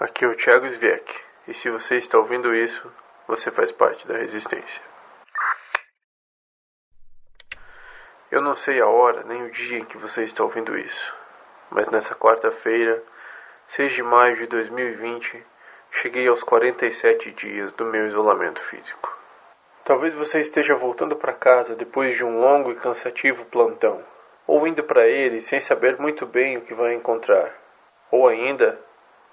Aqui é o Thiago Sviek, e se você está ouvindo isso, você faz parte da resistência. Eu não sei a hora nem o dia em que você está ouvindo isso, mas nessa quarta-feira, 6 de maio de 2020, cheguei aos 47 dias do meu isolamento físico. Talvez você esteja voltando para casa depois de um longo e cansativo plantão, ou indo para ele sem saber muito bem o que vai encontrar, ou ainda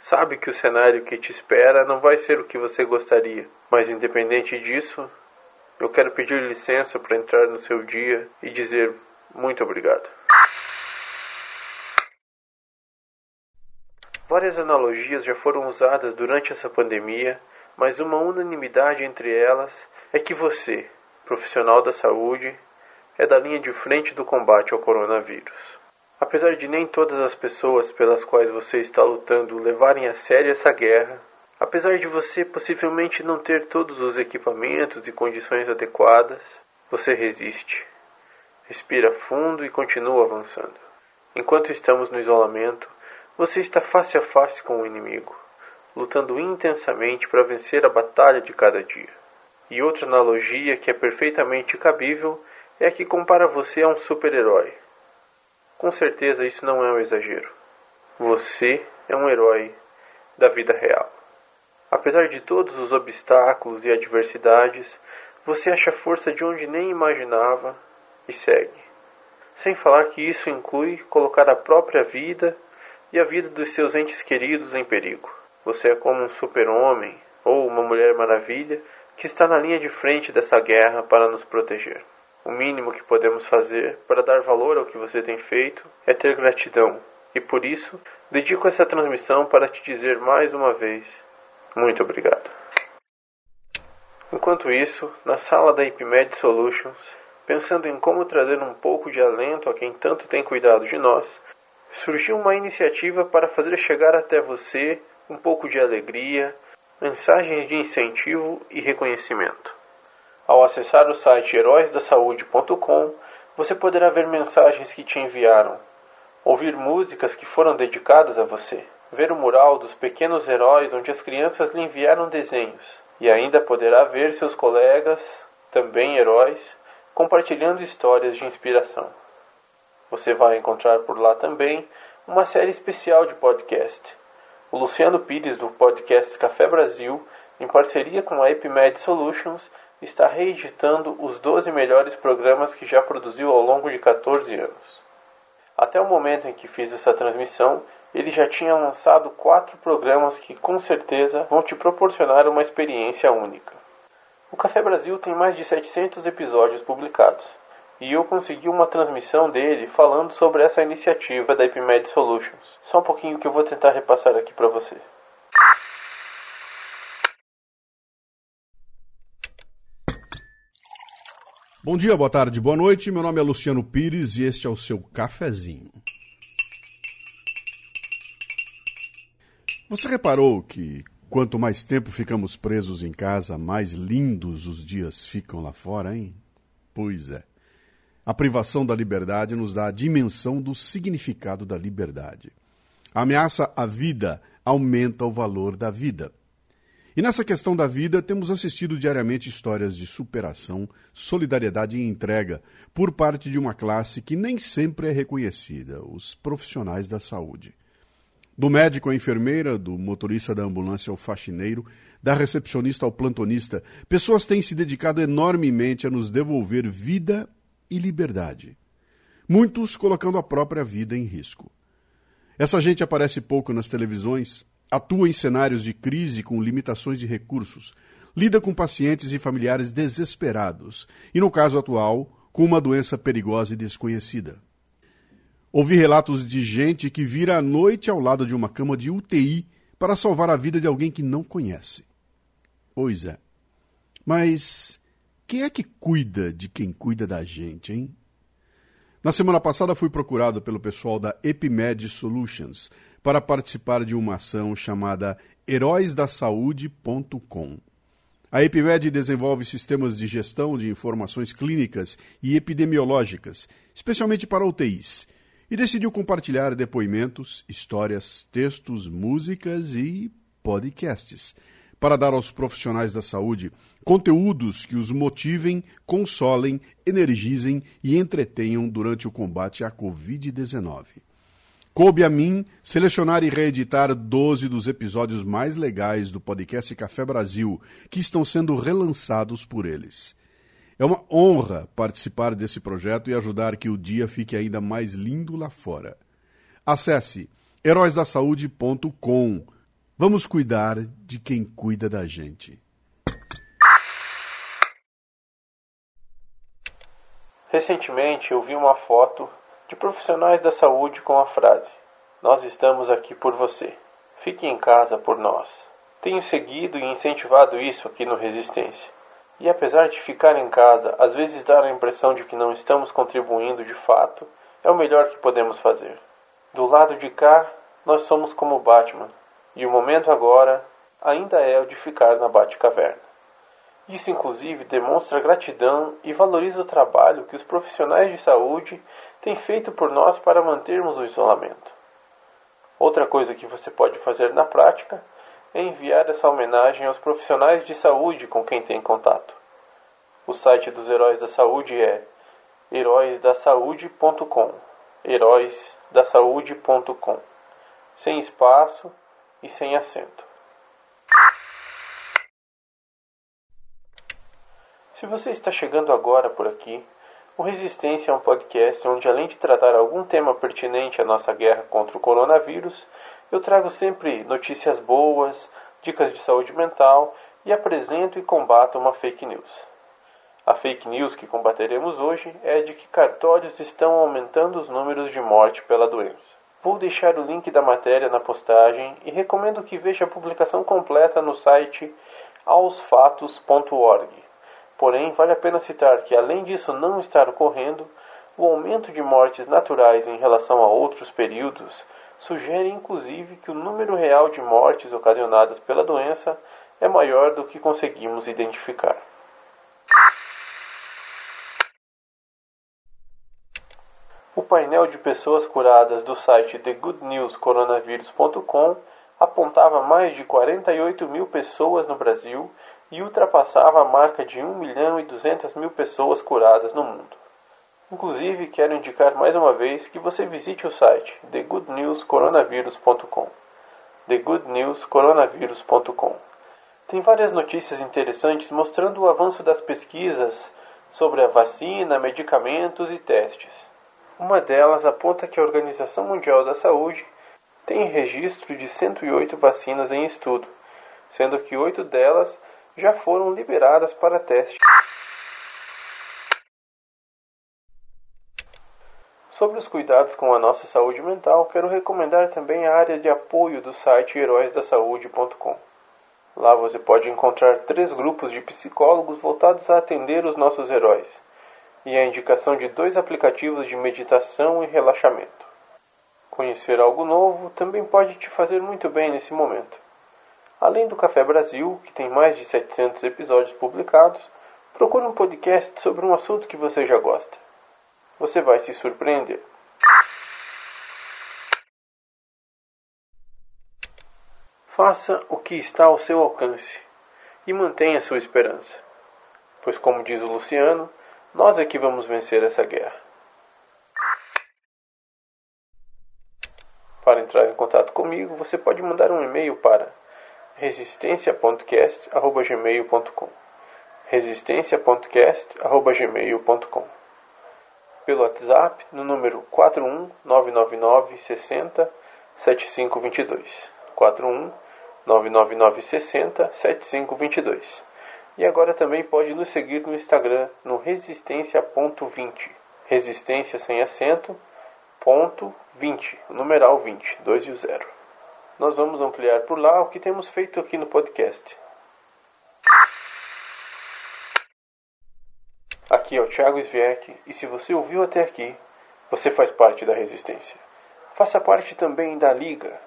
sabe que o cenário que te espera não vai ser o que você gostaria, mas independente disso, eu quero pedir licença para entrar no seu dia e dizer muito obrigado. Várias analogias já foram usadas durante essa pandemia, mas uma unanimidade entre elas é que você, profissional da saúde, é da linha de frente do combate ao coronavírus. Apesar de nem todas as pessoas pelas quais você está lutando levarem a sério essa guerra, apesar de você possivelmente não ter todos os equipamentos e condições adequadas, você resiste. Respira fundo e continua avançando. Enquanto estamos no isolamento, você está face a face com o inimigo, lutando intensamente para vencer a batalha de cada dia. E outra analogia que é perfeitamente cabível é a que compara você a um super-herói. Com certeza isso não é um exagero. Você é um herói da vida real. Apesar de todos os obstáculos e adversidades, você acha força de onde nem imaginava e segue. Sem falar que isso inclui colocar a própria vida e a vida dos seus entes queridos em perigo. Você é como um super-homem ou uma mulher maravilha que está na linha de frente dessa guerra para nos proteger. O mínimo que podemos fazer para dar valor ao que você tem feito é ter gratidão, e por isso dedico essa transmissão para te dizer mais uma vez: muito obrigado. Enquanto isso, na sala da IPMED Solutions, pensando em como trazer um pouco de alento a quem tanto tem cuidado de nós, surgiu uma iniciativa para fazer chegar até você um pouco de alegria, mensagens de incentivo e reconhecimento. Ao acessar o site heróisdasaude.com, você poderá ver mensagens que te enviaram, ouvir músicas que foram dedicadas a você, ver o mural dos pequenos heróis onde as crianças lhe enviaram desenhos, e ainda poderá ver seus colegas, também heróis, compartilhando histórias de inspiração. Você vai encontrar por lá também uma série especial de podcast. O Luciano Pires, do podcast Café Brasil, em parceria com a EpiMed Solutions, está reeditando os 12 melhores programas que já produziu ao longo de 14 anos. Até o momento em que fiz essa transmissão, ele já tinha lançado quatro programas que com certeza vão te proporcionar uma experiência única. O Café Brasil tem mais de 700 episódios publicados e eu consegui uma transmissão dele falando sobre essa iniciativa da IPMED Solutions. Só um pouquinho que eu vou tentar repassar aqui para você. Bom dia, boa tarde, boa noite. Meu nome é Luciano Pires e este é o seu cafezinho. Você reparou que quanto mais tempo ficamos presos em casa, mais lindos os dias ficam lá fora, hein? Pois é. A privação da liberdade nos dá a dimensão do significado da liberdade. A ameaça à vida aumenta o valor da vida. E nessa questão da vida, temos assistido diariamente histórias de superação, solidariedade e entrega por parte de uma classe que nem sempre é reconhecida, os profissionais da saúde. Do médico à enfermeira, do motorista da ambulância ao faxineiro, da recepcionista ao plantonista, pessoas têm se dedicado enormemente a nos devolver vida e liberdade. Muitos colocando a própria vida em risco. Essa gente aparece pouco nas televisões, atua em cenários de crise com limitações de recursos, lida com pacientes e familiares desesperados e, no caso atual, com uma doença perigosa e desconhecida. Ouvi relatos de gente que vira à noite ao lado de uma cama de UTI para salvar a vida de alguém que não conhece. Pois é. Mas quem é que cuida de quem cuida da gente, hein? Na semana passada fui procurado pelo pessoal da Epimed Solutions para participar de uma ação chamada heróisdasaude.com. A Epimed desenvolve sistemas de gestão de informações clínicas e epidemiológicas, especialmente para UTIs, e decidiu compartilhar depoimentos, histórias, textos, músicas e podcasts, para dar aos profissionais da saúde conteúdos que os motivem, consolem, energizem e entretenham durante o combate à Covid-19. Coube a mim selecionar e reeditar 12 dos episódios mais legais do podcast Café Brasil, que estão sendo relançados por eles. É uma honra participar desse projeto e ajudar que o dia fique ainda mais lindo lá fora. Acesse heróisdasaude.com. Vamos cuidar de quem cuida da gente. Recentemente eu vi uma foto de profissionais da saúde com a frase: Nós estamos aqui por você. Fique em casa por nós. Tenho seguido e incentivado isso aqui no Resistência. E apesar de ficar em casa, às vezes dar a impressão de que não estamos contribuindo de fato, é o melhor que podemos fazer. Do lado de cá, nós somos como Batman, e o momento agora ainda é o de ficar na Batcaverna. Isso, inclusive, demonstra gratidão e valoriza o trabalho que os profissionais de saúde têm feito por nós para mantermos o isolamento. Outra coisa que você pode fazer na prática é enviar essa homenagem aos profissionais de saúde com quem tem contato. O site dos Heróis da Saúde é heróisdasaude.com. heróisdasaude.com. Sem espaço e sem acento. Se você está chegando agora por aqui, o Resistência é um podcast onde, além de tratar algum tema pertinente à nossa guerra contra o coronavírus, eu trago sempre notícias boas, dicas de saúde mental e apresento e combato uma fake news. A fake news que combateremos hoje é de que cartórios estão aumentando os números de morte pela doença. Vou deixar o link da matéria na postagem e recomendo que veja a publicação completa no site aosfatos.org. Porém, vale a pena citar que, além disso não estar ocorrendo, o aumento de mortes naturais em relação a outros períodos sugere inclusive que o número real de mortes ocasionadas pela doença é maior do que conseguimos identificar. O painel de pessoas curadas do site thegoodnewscoronavirus.com apontava mais de 48 mil pessoas no Brasil e ultrapassava a marca de 1 milhão e 200 mil pessoas curadas no mundo. Inclusive, quero indicar mais uma vez que você visite o site thegoodnewscoronavirus.com. thegoodnewscoronavirus.com. Tem várias notícias interessantes mostrando o avanço das pesquisas sobre a vacina, medicamentos e testes. Uma delas aponta que a Organização Mundial da Saúde tem registro de 108 vacinas em estudo, sendo que oito delas já foram liberadas para teste. Sobre os cuidados com a nossa saúde mental, quero recomendar também a área de apoio do site heróisdasaude.com. Lá você pode encontrar três grupos de psicólogos voltados a atender os nossos heróis e a indicação de dois aplicativos de meditação e relaxamento. Conhecer algo novo também pode te fazer muito bem nesse momento. Além do Café Brasil, que tem mais de 700 episódios publicados, procure um podcast sobre um assunto que você já gosta. Você vai se surpreender. Faça o que está ao seu alcance e mantenha sua esperança, pois, como diz o Luciano, nós é que vamos vencer essa guerra. Para entrar em contato comigo, você pode mandar um e-mail para resistenciapodcast.gmail.com resistenciapodcast.gmail.com Pelo WhatsApp no número 41999 60 7522 41999 60 7522 E agora também pode nos seguir no Instagram no resistência.20 resistência sem acento ponto 20, numeral 20, 2 e o 0 nós vamos ampliar por lá o que temos feito aqui no podcast. Aqui é o Thiago Sviek e se você ouviu até aqui, você faz parte da resistência. Faça parte também da Liga.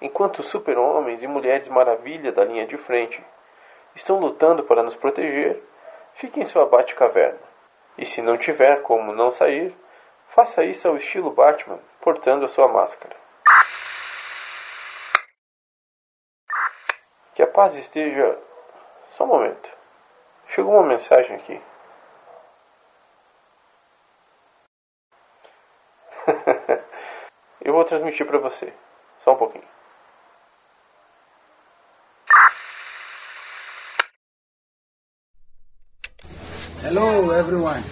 Enquanto super-homens e mulheres maravilha da linha de frente estão lutando para nos proteger, fique em sua bate-caverna. E se não tiver como não sair, faça isso ao estilo Batman, portando a sua máscara. Que a paz esteja. Só um momento. Chegou uma mensagem aqui. Eu vou transmitir para você. Só um pouquinho. Hello, everyone.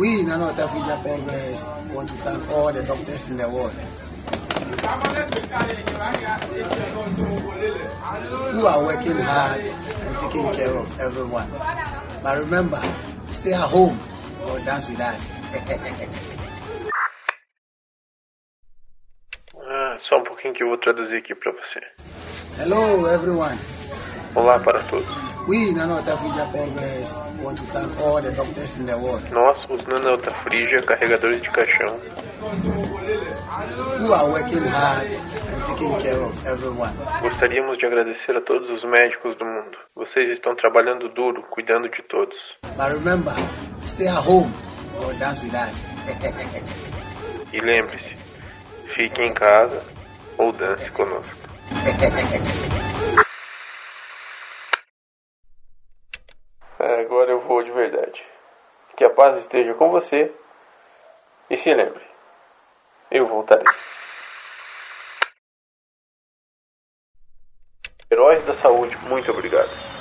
We in North Africa Congress want to thank all the doctors in the world who are working hard and taking care of everyone. But remember, stay at home or dance with us. Ah, só um pouquinho que eu vou traduzir aqui para você. Hello, everyone. Olá para todos. We Africa Congress want to thank all the doctors in the world Nós, os Nanota Frígia, carregadores de caixão, who are working hard and taking care of everyone. gostaríamos de agradecer a todos os médicos do mundo. Vocês estão trabalhando duro, cuidando de todos. But remember, stay at home or dance with us. E lembre-se, fique em casa ou dance conosco. É, agora eu vou de verdade. Que a paz esteja com você. E se lembre, eu voltarei. Heróis da Saúde, muito obrigado.